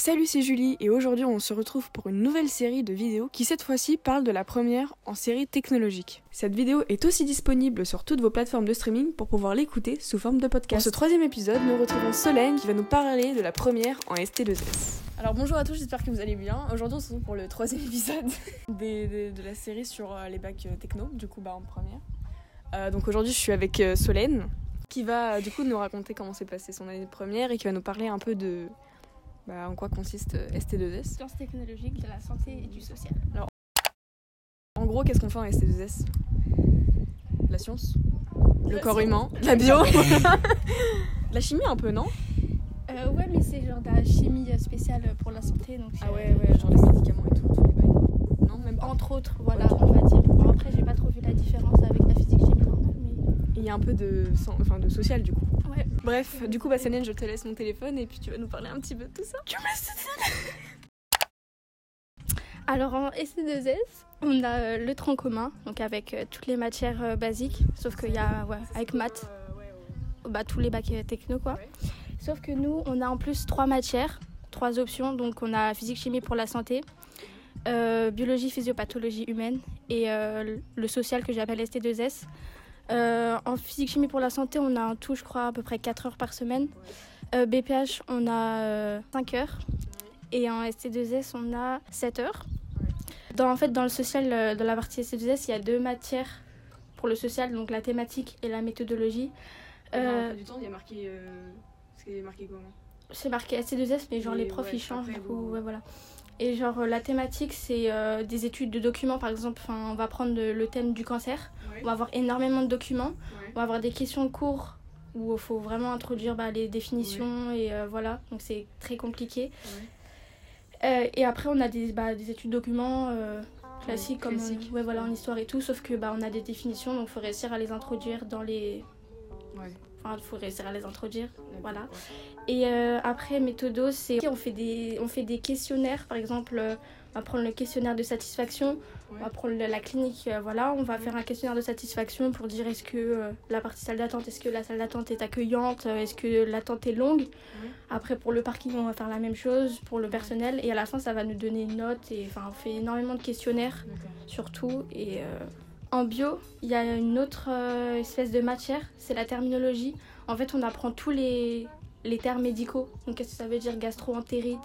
Salut, c'est Julie et aujourd'hui on se retrouve pour une nouvelle série de vidéos qui cette fois-ci parle de la première en série technologique. Cette vidéo est aussi disponible sur toutes vos plateformes de streaming pour pouvoir l'écouter sous forme de podcast. Dans ce troisième épisode, nous retrouvons Solène qui va nous parler de la première en ST2S. Alors bonjour à tous, j'espère que vous allez bien. Aujourd'hui on se retrouve pour le troisième épisode de la série sur euh, les bacs euh, techno, du coup bah en première. Euh, donc aujourd'hui je suis avec Solène qui va du coup nous raconter comment s'est passée son année de première et qui va nous parler un peu de bah, en quoi consiste euh, ST2S. Sciences technologiques, de la santé et du social. En gros, qu'est-ce qu'on fait en ST2S La science? Le corps humain? La bio? La chimie un peu, non? Euh, ouais, mais c'est genre de la chimie euh, spéciale pour la santé. Donc Ah euh, ouais, ouais, genre les médicaments et tout. Non, même pas. Entre autres, voilà, on va dire. Bon, après, j'ai pas trop vu la différence avec la physique chimie normale, mais. Il y a un peu de, enfin, de social du coup. Ouais. Bref, du coup, bah, je te laisse mon téléphone et puis tu vas nous parler un petit peu de tout ça. Alors en SC2S, on a euh, le tronc commun, donc avec euh, toutes les matières euh, basiques, sauf qu'il y a, ouais, avec maths, bah, tous les bacs techno quoi. Ouais. Sauf que nous, on a en plus trois matières, trois options. Donc on a physique chimie pour la santé, euh, biologie physiopathologie humaine et euh, le social que j'appelle ST2S. Euh, en physique chimie pour la santé, on a un tout, je crois, à peu près 4 heures par semaine. Euh, BPH, on a euh, 5 heures. Et en ST2S, on a 7 heures. Dans, en fait, dans le social, euh, dans la partie ST2S, il y a deux matières pour le social, donc la thématique et la méthodologie. Euh, du temps, il y a marqué. C'est marqué comment? C'est marqué SC2S, mais genre Et les profs ouais, ils changent, après, du coup, vous- ouais, voilà. Et genre la thématique, c'est euh, des études de documents, par exemple, enfin, on va prendre le, le thème du cancer, on va avoir énormément de documents, on va avoir des questions cours où il faut vraiment introduire bah, les définitions et euh, voilà, donc c'est très compliqué. Euh, et après, on a des, bah, des études documents classiques, comme classiques. euh, ouais, voilà, en histoire et tout, sauf que bah, on a des définitions, donc il faut réussir à les introduire dans les. Enfin, il faut réussir à les introduire. Voilà. Et euh, après, méthodo, c'est on fait des on fait des questionnaires, par exemple, on va prendre le questionnaire de satisfaction, on va prendre la clinique, euh, voilà, on va faire un questionnaire de satisfaction pour dire est-ce que euh, la partie salle d'attente, est-ce que la salle d'attente est accueillante, euh, est-ce que l'attente est longue. Après, pour le parking, on va faire la même chose pour le personnel, et à la fin, ça va nous donner une note. Et enfin, on fait énormément de questionnaires surtout. Et euh, en bio, il y a une autre euh, espèce de matière, c'est la terminologie. En fait, on apprend tous les, les termes médicaux. Donc, qu'est-ce que ça veut dire? Gastro-entérite,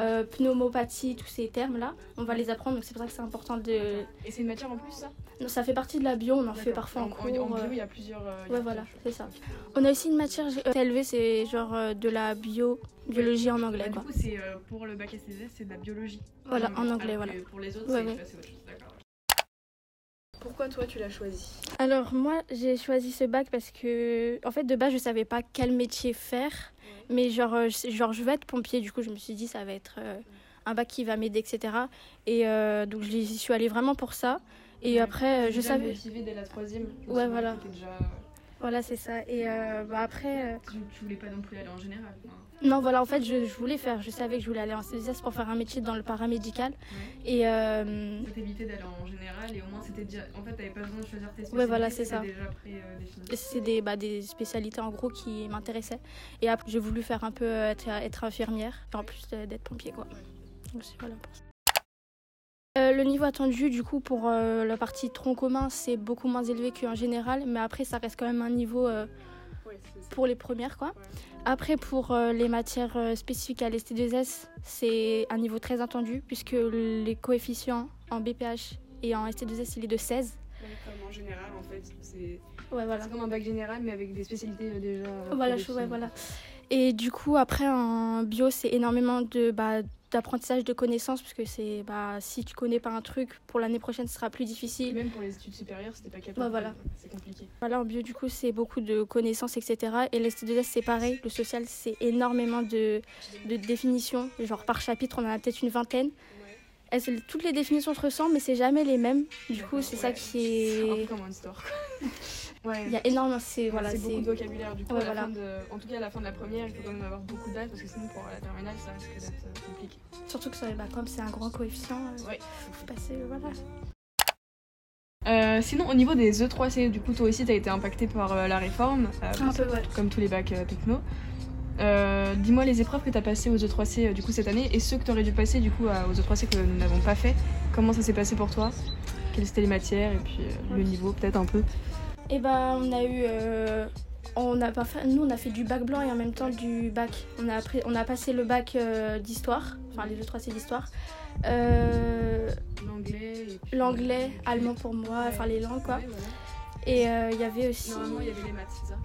euh, pneumopathie, tous ces termes-là. On va les apprendre, donc c'est pour ça que c'est important de. Et c'est une matière en plus, ça? Non, ça fait partie de la bio, on en fait parfois en, en, cours. en bio, euh, il y a plusieurs. euh, Ouais, voilà, c'est ça. On a aussi une matière élevée, c'est genre euh, de la bio, biologie en anglais, Bah, quoi. Du coup, c'est pour le bac STZ, c'est de la biologie. Voilà, en anglais, voilà. Pour les autres, Ouais, c'est ouais. autre chose. D'accord. Pourquoi toi tu l'as choisi Alors moi j'ai choisi ce bac parce que en fait de base je savais pas quel métier faire mais genre euh, je- genre je veux être pompier du coup je me suis dit ça va être euh, un bac qui va m'aider etc et euh, donc j'y suis allée vraiment pour ça et Ouais. après je Déjà savais motivée dès la troisième. je Ouais, voilà. Déjà... voilà c'est ça et euh, bah, après euh, Tu, tu voulais pas non plus aller en général. enfin, non voilà en fait je, je voulais faire je savais que je voulais aller en CSS pour faire un métier dans le paramédical et euh, Ça t'évitait d'aller en général et au moins c'était déjà. En fait, t'avais pas besoin de choisir tes spécialités. Ouais, voilà, c'est ça. prédéfini. c'est des, bah, des spécialités en gros qui m'intéressaient et après j'ai voulu faire un peu euh, être, être infirmière en plus euh, d'être pompier quoi Donc, c'est- voilà pour ça. Euh, le niveau attendu du coup pour euh, la partie tronc commun c'est beaucoup moins élevé qu'en général mais après ça reste quand même un niveau euh, pour les premières quoi. Après pour les matières spécifiques à l'ST2S c'est un niveau très attendu puisque les coefficients en BPH et en ST2S il est de 16. Ouais, Comme en général, en fait, c'est Ouais voilà. c'est comme un bac général mais avec des spécialités déjà. Voilà, je- ouais, voilà. Et du coup, après, en bio, c'est énormément de bah, d'apprentissage de connaissances, parce que c'est bah, si tu connais pas un truc, pour l'année prochaine, ce sera plus Et difficile. même pour les études supérieures, c'était pas capable. Ouais, voilà. C'est compliqué. Voilà, en bio, du coup, c'est beaucoup de connaissances, etc. Et l'ST2S, c'est pareil. Le social, c'est énormément de, de définitions. Genre, par chapitre, on en a peut-être une vingtaine. Elles- toutes les définitions se ressemblent, mais c'est jamais les mêmes. Du coup, c'est ça qui C'est un peu est. comme. ouais. Il y a énormément. C'est voilà, c'est beaucoup de vocabulaire. Du coup, Ouais, à la voilà. fin de... en tout cas, à la fin de la première, il faut quand même avoir beaucoup de dates parce que sinon, pour la terminale, ça risque d'être euh, compliqué. Surtout que ça, bah, comme c'est un grand coefficient, euh, Ouais. faut passer. Voilà. Euh, sinon, au niveau des E3C, du coup, toi aussi, t'as été impacté par euh, la réforme, euh, Un peu, ouais. comme tous les bacs euh, techno. Euh, dis-moi les épreuves que tu as passées aux E3C du coup cette année et ceux que tu aurais dû passer du coup aux E3C que nous n'avons pas fait. Comment ça s'est passé pour toi? Quelles étaient les matières et puis le niveau peut-être un peu? Eh ben on a eu on a pas fait, nous on a fait du bac blanc et en même temps du bac. On a, on a passé le bac d'histoire, enfin les E3C d'histoire. l'anglais. L'anglais, allemand pour moi, enfin les langues quoi. Et euh, il y avait aussi. Normalement, il y avait les maths, c'est ça?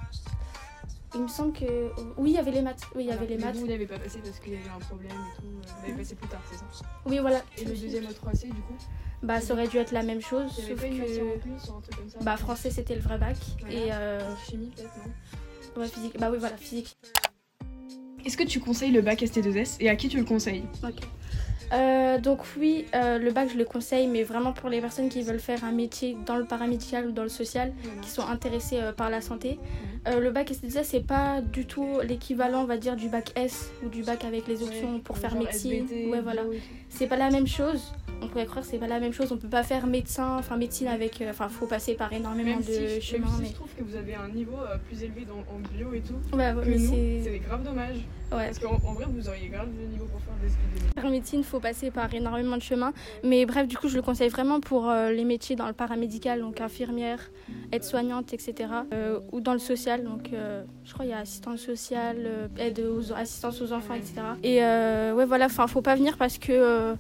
Il me semble que. Oui, il y avait les maths. Oui, il y avait les maths. Vous, n'avez pas passé parce qu'il y avait un problème et tout. Vous l'avez passé plus tard, c'est ça? Oui, voilà. Et le deuxième au 3C, du coup? Bah, ça aurait dû être la même chose. Sauf que. en plus ou un truc comme ça? Bah, français, c'était le vrai bac. Et. Euh... Chimie, peut-être, non? Ouais, physique. Bah, oui, voilà, physique. Est-ce que tu conseilles le bac ST2S et à qui tu le conseilles? Ok. Euh, donc oui, euh, le bac je le conseille, mais vraiment pour les personnes qui veulent faire un métier dans le paramédical ou dans le social, qui sont intéressées euh, par la santé. Le bac STDSA c'est pas du tout l'équivalent, on va dire, du bac S ou du bac avec les options pour faire médecine. ouais, voilà. C'est pas la même chose. On pourrait croire que c'est pas la même chose. On peut pas faire médecin, enfin médecine avec, enfin faut passer par énormément de chemins. mais je trouve que vous avez un niveau plus élevé dans, en bio et tout. Ouais, mais c'est grave dommage. Ouais. Parce qu'en vrai vous auriez grave le niveau pour faire des. Faire médecine, faut passer par énormément de chemins. Mais bref, du coup, je le conseille vraiment pour euh, les métiers dans le paramédical, donc infirmière, aide-soignante, etc. Euh, ou dans le social, donc euh, je crois qu'il y a assistance sociale, aide aux assistance aux enfants, etc. Et ouais, voilà, enfin, faut pas venir parce que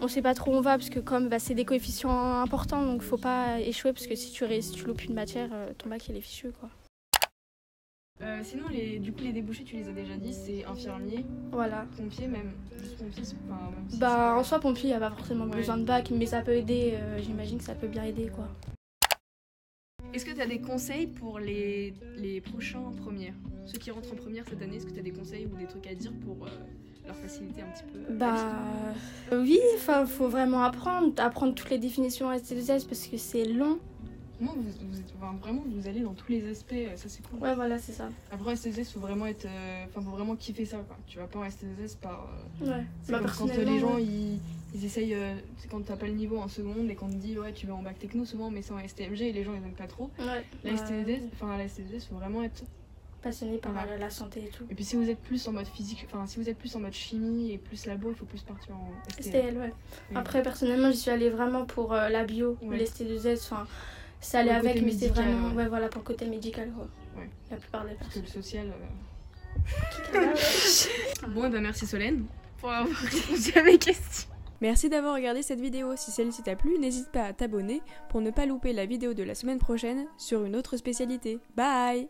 on sait pas trop où on va parce que comme bah, c'est des coefficients importants donc faut pas échouer parce que si tu, si tu loupes une matière ton bac il est fichu quoi. Euh, sinon, les, du coup, les débouchés, tu les as déjà dit, c'est infirmier, voilà. pompier même. Juste pompier, enfin, même bah, en soi, pompier, il n'y a pas forcément besoin de bac, mais ça peut aider, euh, j'imagine que ça peut bien aider, quoi. Est-ce que tu as des conseils pour les, les prochains en première Ceux qui rentrent en première cette année, est-ce que tu as des conseils ou des trucs à dire pour euh, leur faciliter un petit peu Bah oui, il faut vraiment apprendre, apprendre toutes les définitions ST2S parce que c'est long vous, vraiment, vous allez dans tous les aspects, euh, ça c'est cool. Ouais, voilà, c'est ça. Après, STS, faut vraiment être. Euh, enfin, faut vraiment kiffer ça, quoi. Tu vas pas en STS par. Euh, ouais, bah, quand les gens, ils, ils, essayent. c'est quand t'as pas le niveau en seconde et qu'on te dit, ouais, tu vas en bac techno souvent, mais c'est en STMG et les gens, ils aiment pas trop. Ouais. La STS, enfin, la faut vraiment être passionné par la santé et tout. Et puis si vous êtes plus en mode physique, enfin si vous êtes plus en mode chimie et plus labo, il faut plus partir en STL. STL ouais. Après personnellement, j'y suis allée vraiment pour la bio ou les ST2S, enfin ça allait avec, mais c'est vraiment ouais. voilà, pour le côté médical. Quoi. Ouais. La plupart des personnes. Parce que le social. Euh... bon, et ben merci Solène pour avoir répondu à mes questions. Merci d'avoir regardé cette vidéo. Si celle-ci t'a plu, n'hésite pas à t'abonner pour ne pas louper la vidéo de la semaine prochaine sur une autre spécialité. Bye